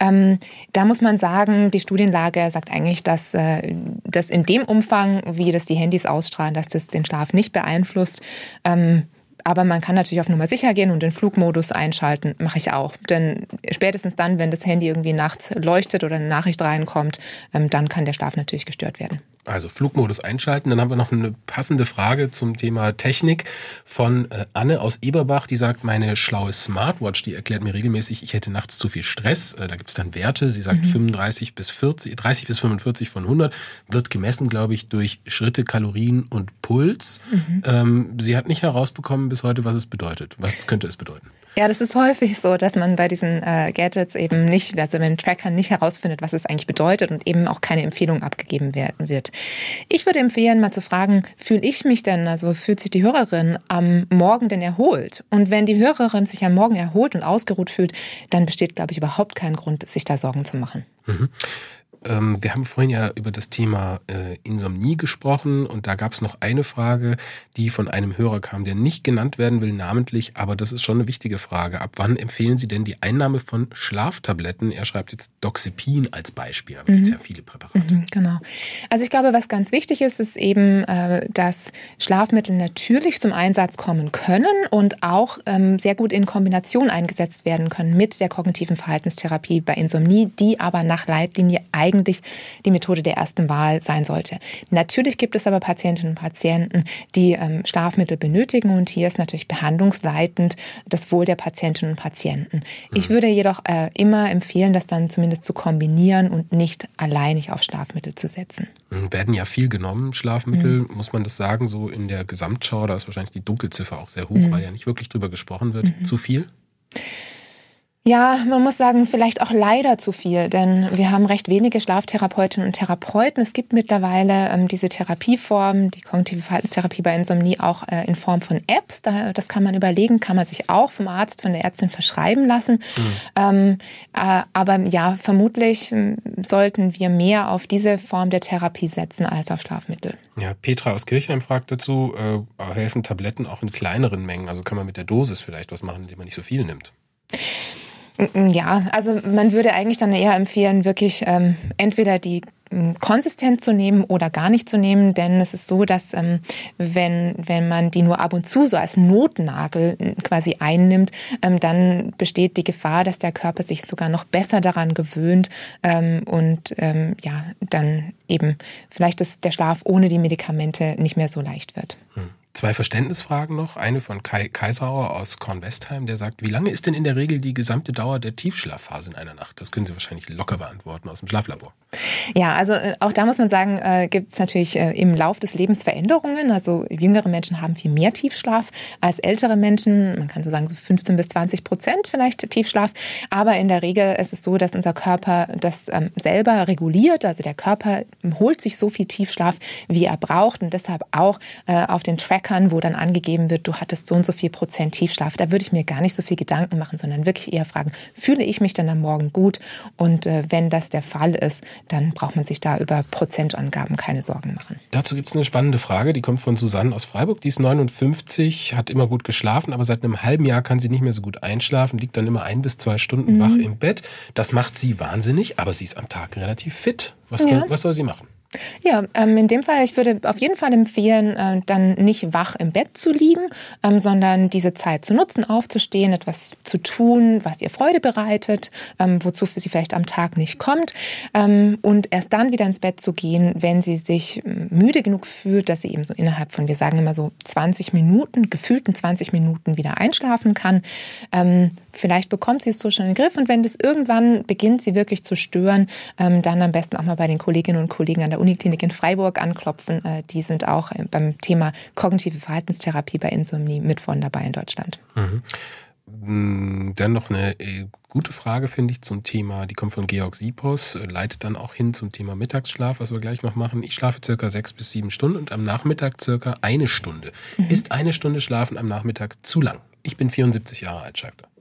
Ähm, da muss man sagen, die Studienlage sagt eigentlich, dass äh, das in dem Umfang, wie das die Handys ausstrahlen, dass das den Schlaf nicht beeinflusst. Ähm, aber man kann natürlich auf Nummer sicher gehen und den Flugmodus einschalten. Mache ich auch. Denn spätestens dann, wenn das Handy irgendwie nachts leuchtet oder eine Nachricht reinkommt, ähm, dann kann der Schlaf natürlich gestört werden. Also Flugmodus einschalten. Dann haben wir noch eine passende Frage zum Thema Technik von äh, Anne aus Eberbach, die sagt, meine schlaue Smartwatch, die erklärt mir regelmäßig, ich hätte nachts zu viel Stress. Äh, da gibt es dann Werte. Sie sagt mhm. 35 bis 40, 30 bis 45 von 100. Wird gemessen, glaube ich, durch Schritte, Kalorien und Puls. Mhm. Ähm, sie hat nicht herausbekommen bis heute, was es bedeutet. Was könnte es bedeuten? Ja, das ist häufig so, dass man bei diesen äh, Gadgets eben nicht, also bei den Trackern nicht herausfindet, was es eigentlich bedeutet und eben auch keine Empfehlung abgegeben werden wird. Ich würde empfehlen, mal zu fragen, fühle ich mich denn, also fühlt sich die Hörerin am Morgen denn erholt? Und wenn die Hörerin sich am Morgen erholt und ausgeruht fühlt, dann besteht, glaube ich, überhaupt kein Grund, sich da Sorgen zu machen. Mhm. Ähm, wir haben vorhin ja über das Thema äh, Insomnie gesprochen und da gab es noch eine Frage, die von einem Hörer kam, der nicht genannt werden will namentlich, aber das ist schon eine wichtige Frage. Ab wann empfehlen Sie denn die Einnahme von Schlaftabletten? Er schreibt jetzt Doxepin als Beispiel, aber mhm. gibt es ja viele Präparate. Mhm, genau. Also ich glaube, was ganz wichtig ist, ist eben, äh, dass Schlafmittel natürlich zum Einsatz kommen können und auch ähm, sehr gut in Kombination eingesetzt werden können mit der kognitiven Verhaltenstherapie bei Insomnie, die aber nach Leitlinie eigentlich eigentlich die Methode der ersten Wahl sein sollte. Natürlich gibt es aber Patientinnen und Patienten, die ähm, Schlafmittel benötigen und hier ist natürlich behandlungsleitend das Wohl der Patientinnen und Patienten. Ich würde jedoch äh, immer empfehlen, das dann zumindest zu kombinieren und nicht alleinig auf Schlafmittel zu setzen. Hm, werden ja viel genommen, Schlafmittel, mhm. muss man das sagen, so in der Gesamtschau, da ist wahrscheinlich die Dunkelziffer auch sehr hoch, mhm. weil ja nicht wirklich drüber gesprochen wird. Mhm. Zu viel? Ja, man muss sagen, vielleicht auch leider zu viel, denn wir haben recht wenige Schlaftherapeutinnen und Therapeuten. Es gibt mittlerweile ähm, diese Therapieform, die kognitive Verhaltenstherapie bei Insomnie auch äh, in Form von Apps. Da, das kann man überlegen, kann man sich auch vom Arzt, von der Ärztin verschreiben lassen. Mhm. Ähm, äh, aber ja, vermutlich äh, sollten wir mehr auf diese Form der Therapie setzen als auf Schlafmittel. Ja, Petra aus Kirchheim fragt dazu, äh, helfen Tabletten auch in kleineren Mengen? Also kann man mit der Dosis vielleicht was machen, indem man nicht so viel nimmt? Ja, also man würde eigentlich dann eher empfehlen, wirklich ähm, entweder die ähm, konsistent zu nehmen oder gar nicht zu nehmen, denn es ist so, dass ähm, wenn, wenn man die nur ab und zu so als Notnagel äh, quasi einnimmt, ähm, dann besteht die Gefahr, dass der Körper sich sogar noch besser daran gewöhnt ähm, und ähm, ja, dann eben vielleicht ist der Schlaf ohne die Medikamente nicht mehr so leicht wird. Hm. Zwei Verständnisfragen noch. Eine von Kai Kaisauer aus Kornwestheim, der sagt, wie lange ist denn in der Regel die gesamte Dauer der Tiefschlafphase in einer Nacht? Das können Sie wahrscheinlich locker beantworten aus dem Schlaflabor. Ja, also äh, auch da muss man sagen, äh, gibt es natürlich äh, im Lauf des Lebens Veränderungen. Also jüngere Menschen haben viel mehr Tiefschlaf als ältere Menschen. Man kann so sagen, so 15 bis 20 Prozent vielleicht Tiefschlaf. Aber in der Regel ist es so, dass unser Körper das ähm, selber reguliert. Also der Körper holt sich so viel Tiefschlaf, wie er braucht und deshalb auch äh, auf den Track Trackern, wo dann angegeben wird, du hattest so und so viel Prozent Tiefschlaf. Da würde ich mir gar nicht so viel Gedanken machen, sondern wirklich eher fragen, fühle ich mich dann am Morgen gut? Und äh, wenn das der Fall ist, dann braucht man sich da über Prozentangaben keine Sorgen machen. Dazu gibt es eine spannende Frage, die kommt von Susanne aus Freiburg. Die ist 59, hat immer gut geschlafen, aber seit einem halben Jahr kann sie nicht mehr so gut einschlafen, liegt dann immer ein bis zwei Stunden mhm. wach im Bett. Das macht sie wahnsinnig, aber sie ist am Tag relativ fit. Was, ja. was soll sie machen? Ja, ähm, in dem Fall, ich würde auf jeden Fall empfehlen, äh, dann nicht wach im Bett zu liegen, ähm, sondern diese Zeit zu nutzen, aufzustehen, etwas zu tun, was ihr Freude bereitet, ähm, wozu sie vielleicht am Tag nicht kommt ähm, und erst dann wieder ins Bett zu gehen, wenn sie sich ähm, müde genug fühlt, dass sie eben so innerhalb von, wir sagen immer so 20 Minuten, gefühlten 20 Minuten wieder einschlafen kann. Ähm, vielleicht bekommt sie es so schon in den Griff und wenn das irgendwann beginnt, sie wirklich zu stören, dann am besten auch mal bei den Kolleginnen und Kollegen an der Uniklinik in Freiburg anklopfen. Äh, die sind auch äh, beim Thema kognitive Verhaltenstherapie bei Insomnie mit von dabei in Deutschland. Mhm. Mm, dann noch eine äh, gute Frage, finde ich, zum Thema, die kommt von Georg Siepos, leitet dann auch hin zum Thema Mittagsschlaf, was wir gleich noch machen. Ich schlafe circa sechs bis sieben Stunden und am Nachmittag circa eine Stunde. Mhm. Ist eine Stunde Schlafen am Nachmittag zu lang? Ich bin 74 Jahre alt, sagt er.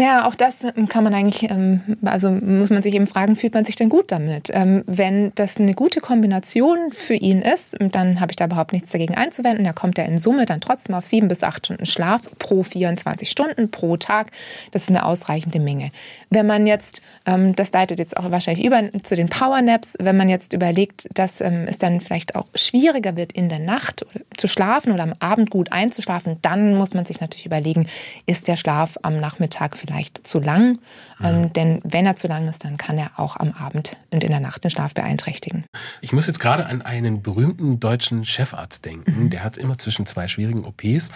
Ja, auch das ähm, kann man eigentlich, ähm, also muss man sich eben fragen, fühlt man sich denn gut damit? Ähm, wenn das eine gute Kombination für ihn ist, dann habe ich da überhaupt nichts dagegen einzuwenden. Da kommt er in Summe dann trotzdem auf sieben bis acht Stunden Schlaf pro 24 Stunden pro Tag. Das ist eine ausreichende Menge. Wenn man jetzt, das leitet jetzt auch wahrscheinlich über zu den Powernaps, wenn man jetzt überlegt, dass es dann vielleicht auch schwieriger wird in der Nacht zu schlafen oder am Abend gut einzuschlafen, dann muss man sich natürlich überlegen, ist der Schlaf am Nachmittag vielleicht zu lang. Mhm. denn wenn er zu lang ist, dann kann er auch am Abend und in der Nacht den Schlaf beeinträchtigen. Ich muss jetzt gerade an einen berühmten deutschen Chefarzt denken. Mhm. Der hat immer zwischen zwei schwierigen OPs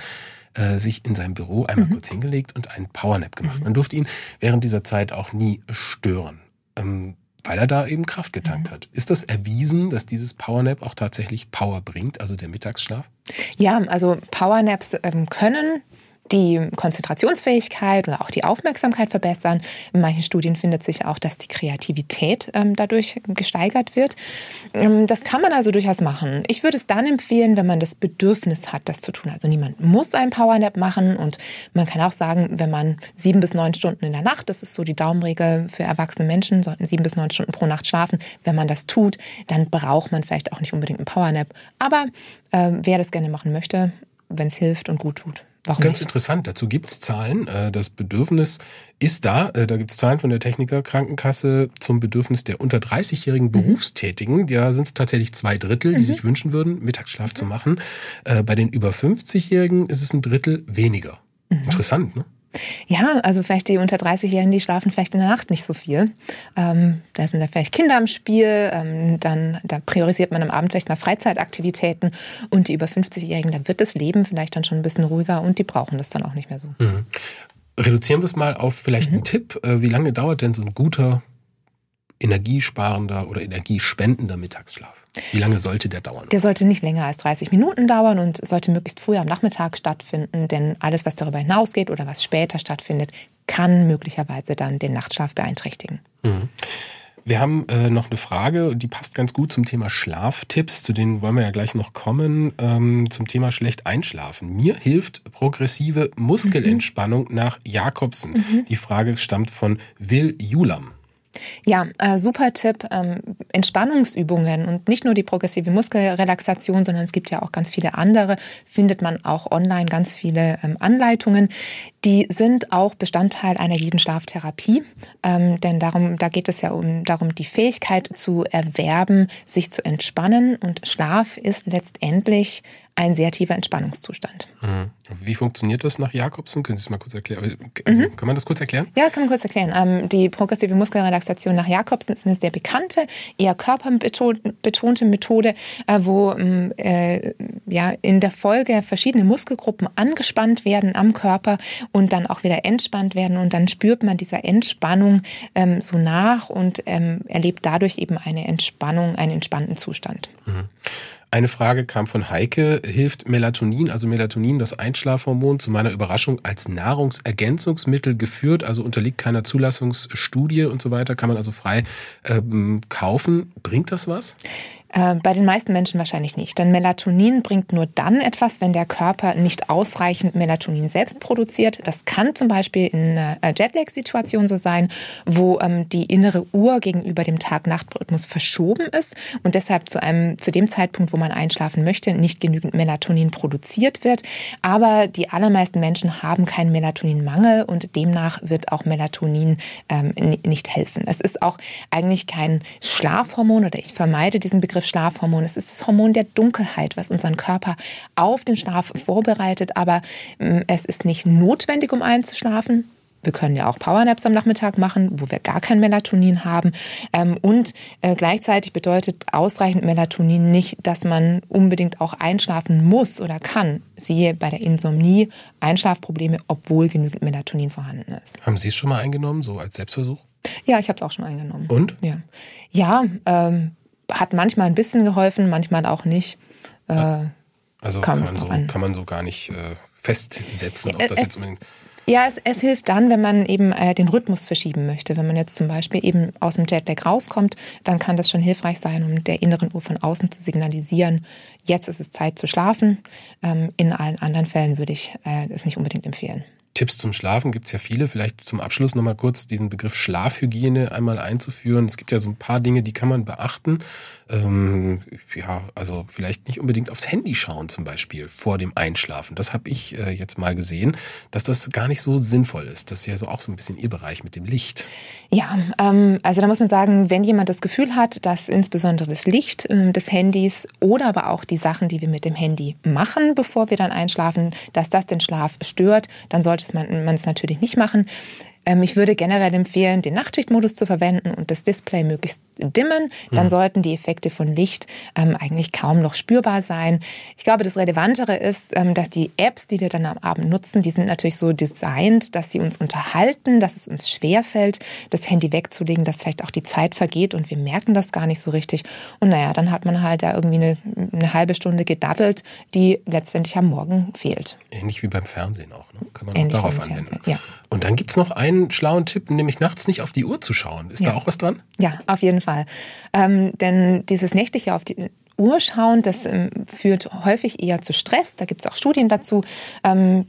äh, sich in seinem Büro einmal mhm. kurz hingelegt und einen Powernap gemacht. Mhm. Man durfte ihn während dieser Zeit auch nie stören. Ähm, weil er da eben Kraft getankt mhm. hat. Ist das erwiesen, dass dieses Powernap auch tatsächlich Power bringt, also der Mittagsschlaf? Ja, also Powernaps ähm, können die Konzentrationsfähigkeit oder auch die Aufmerksamkeit verbessern. In manchen Studien findet sich auch, dass die Kreativität ähm, dadurch gesteigert wird. Ähm, das kann man also durchaus machen. Ich würde es dann empfehlen, wenn man das Bedürfnis hat, das zu tun. Also niemand muss einen Powernap machen und man kann auch sagen, wenn man sieben bis neun Stunden in der Nacht, das ist so die Daumenregel für erwachsene Menschen, sollten sieben bis neun Stunden pro Nacht schlafen. Wenn man das tut, dann braucht man vielleicht auch nicht unbedingt einen Powernap. Aber äh, wer das gerne machen möchte, wenn es hilft und gut tut. Das ist ganz interessant. Dazu gibt es Zahlen. Äh, das Bedürfnis ist da. Äh, da gibt es Zahlen von der Techniker Krankenkasse zum Bedürfnis der unter 30-jährigen mhm. Berufstätigen. Da sind es tatsächlich zwei Drittel, die mhm. sich wünschen würden, Mittagsschlaf mhm. zu machen. Äh, bei den über 50-Jährigen ist es ein Drittel weniger. Mhm. Interessant, ne? Ja, also vielleicht die unter 30-Jährigen, die schlafen vielleicht in der Nacht nicht so viel. Ähm, da sind da vielleicht Kinder im Spiel, ähm, dann da priorisiert man am Abend vielleicht mal Freizeitaktivitäten und die über 50-Jährigen, da wird das Leben vielleicht dann schon ein bisschen ruhiger und die brauchen das dann auch nicht mehr so. Mhm. Reduzieren wir es mal auf vielleicht mhm. einen Tipp. Äh, wie lange dauert denn so ein guter energiesparender oder energiespendender Mittagsschlaf? Wie lange sollte der dauern? Der sollte nicht länger als 30 Minuten dauern und sollte möglichst früh am Nachmittag stattfinden, denn alles, was darüber hinausgeht oder was später stattfindet, kann möglicherweise dann den Nachtschlaf beeinträchtigen. Mhm. Wir haben äh, noch eine Frage, die passt ganz gut zum Thema Schlaftipps, zu denen wollen wir ja gleich noch kommen, ähm, zum Thema schlecht einschlafen. Mir hilft progressive Muskelentspannung mhm. nach Jakobsen. Mhm. Die Frage stammt von Will Julam. Ja, äh, super Tipp. Ähm, Entspannungsübungen und nicht nur die progressive Muskelrelaxation, sondern es gibt ja auch ganz viele andere, findet man auch online ganz viele ähm, Anleitungen. Die sind auch Bestandteil einer jeden Schlaftherapie, ähm, denn darum, da geht es ja um darum, die Fähigkeit zu erwerben, sich zu entspannen. Und Schlaf ist letztendlich ein sehr tiefer Entspannungszustand. Mhm. Wie funktioniert das nach Jakobsen? Können Sie es mal kurz erklären? Also, mhm. Kann man das kurz erklären? Ja, kann man kurz erklären. Ähm, die progressive Muskelrelaxation nach Jakobsen ist eine sehr bekannte, eher körperbetonte Methode, äh, wo ähm, äh, ja, in der Folge verschiedene Muskelgruppen angespannt werden am Körper und dann auch wieder entspannt werden. Und dann spürt man dieser Entspannung ähm, so nach und ähm, erlebt dadurch eben eine Entspannung, einen entspannten Zustand. Mhm. Eine Frage kam von Heike. Hilft Melatonin, also Melatonin, das Einschlafhormon, zu meiner Überraschung als Nahrungsergänzungsmittel geführt, also unterliegt keiner Zulassungsstudie und so weiter, kann man also frei ähm, kaufen. Bringt das was? Äh, bei den meisten Menschen wahrscheinlich nicht. Denn Melatonin bringt nur dann etwas, wenn der Körper nicht ausreichend Melatonin selbst produziert. Das kann zum Beispiel in einer Jetlag-Situation so sein, wo ähm, die innere Uhr gegenüber dem Tag-Nacht-Rhythmus verschoben ist und deshalb zu einem, zu dem Zeitpunkt, wo man einschlafen möchte, nicht genügend Melatonin produziert wird. Aber die allermeisten Menschen haben keinen Melatoninmangel und demnach wird auch Melatonin ähm, nicht helfen. Es ist auch eigentlich kein Schlafhormon oder ich vermeide diesen Begriff Begriff Schlafhormon. Es ist das Hormon der Dunkelheit, was unseren Körper auf den Schlaf vorbereitet, aber mm, es ist nicht notwendig, um einzuschlafen. Wir können ja auch Powernaps am Nachmittag machen, wo wir gar kein Melatonin haben. Ähm, und äh, gleichzeitig bedeutet ausreichend Melatonin nicht, dass man unbedingt auch einschlafen muss oder kann. Siehe bei der Insomnie Einschlafprobleme, obwohl genügend Melatonin vorhanden ist. Haben Sie es schon mal eingenommen, so als Selbstversuch? Ja, ich habe es auch schon eingenommen. Und? Ja, ja ähm, hat manchmal ein bisschen geholfen, manchmal auch nicht. Äh, also kann man, so, kann man so gar nicht äh, festsetzen, ob das es, jetzt unbedingt. Ja, es, es, hilft dann, wenn man eben äh, den Rhythmus verschieben möchte. Wenn man jetzt zum Beispiel eben aus dem Jetlag rauskommt, dann kann das schon hilfreich sein, um der inneren Uhr von außen zu signalisieren, jetzt ist es Zeit zu schlafen. Ähm, in allen anderen Fällen würde ich äh, es nicht unbedingt empfehlen. Tipps zum Schlafen gibt es ja viele. Vielleicht zum Abschluss nochmal kurz diesen Begriff Schlafhygiene einmal einzuführen. Es gibt ja so ein paar Dinge, die kann man beachten. Ähm, ja, also vielleicht nicht unbedingt aufs Handy schauen zum Beispiel vor dem Einschlafen. Das habe ich äh, jetzt mal gesehen, dass das gar nicht so sinnvoll ist. Das ist ja so auch so ein bisschen Ihr Bereich mit dem Licht. Ja, ähm, also da muss man sagen, wenn jemand das Gefühl hat, dass insbesondere das Licht äh, des Handys oder aber auch die Sachen, die wir mit dem Handy machen, bevor wir dann einschlafen, dass das den Schlaf stört, dann sollte man, man es natürlich nicht machen. Ähm, ich würde generell empfehlen, den Nachtschichtmodus zu verwenden und das Display möglichst dimmen. Dann mhm. sollten die Effekte von Licht ähm, eigentlich kaum noch spürbar sein. Ich glaube, das Relevantere ist, ähm, dass die Apps, die wir dann am Abend nutzen, die sind natürlich so designt, dass sie uns unterhalten, dass es uns schwerfällt, das Handy wegzulegen, dass vielleicht auch die Zeit vergeht und wir merken das gar nicht so richtig. Und naja, dann hat man halt da irgendwie eine, eine halbe Stunde gedaddelt, die letztendlich am Morgen fehlt. Ähnlich wie beim Fernsehen auch, ne? kann man Ähnlich auch darauf anwenden. Ja. Und dann gibt es noch einen einen schlauen Tipp, nämlich nachts nicht auf die Uhr zu schauen. Ist ja. da auch was dran? Ja, auf jeden Fall. Ähm, denn dieses nächtliche auf die Uhr schauen, das ähm, führt häufig eher zu Stress. Da gibt es auch Studien dazu. Ähm,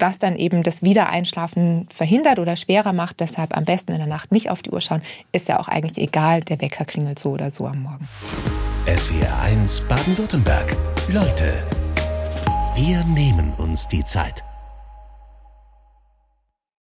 was dann eben das Wiedereinschlafen verhindert oder schwerer macht. Deshalb am besten in der Nacht nicht auf die Uhr schauen. Ist ja auch eigentlich egal, der Wecker klingelt so oder so am Morgen. SWR 1 Baden-Württemberg. Leute, wir nehmen uns die Zeit.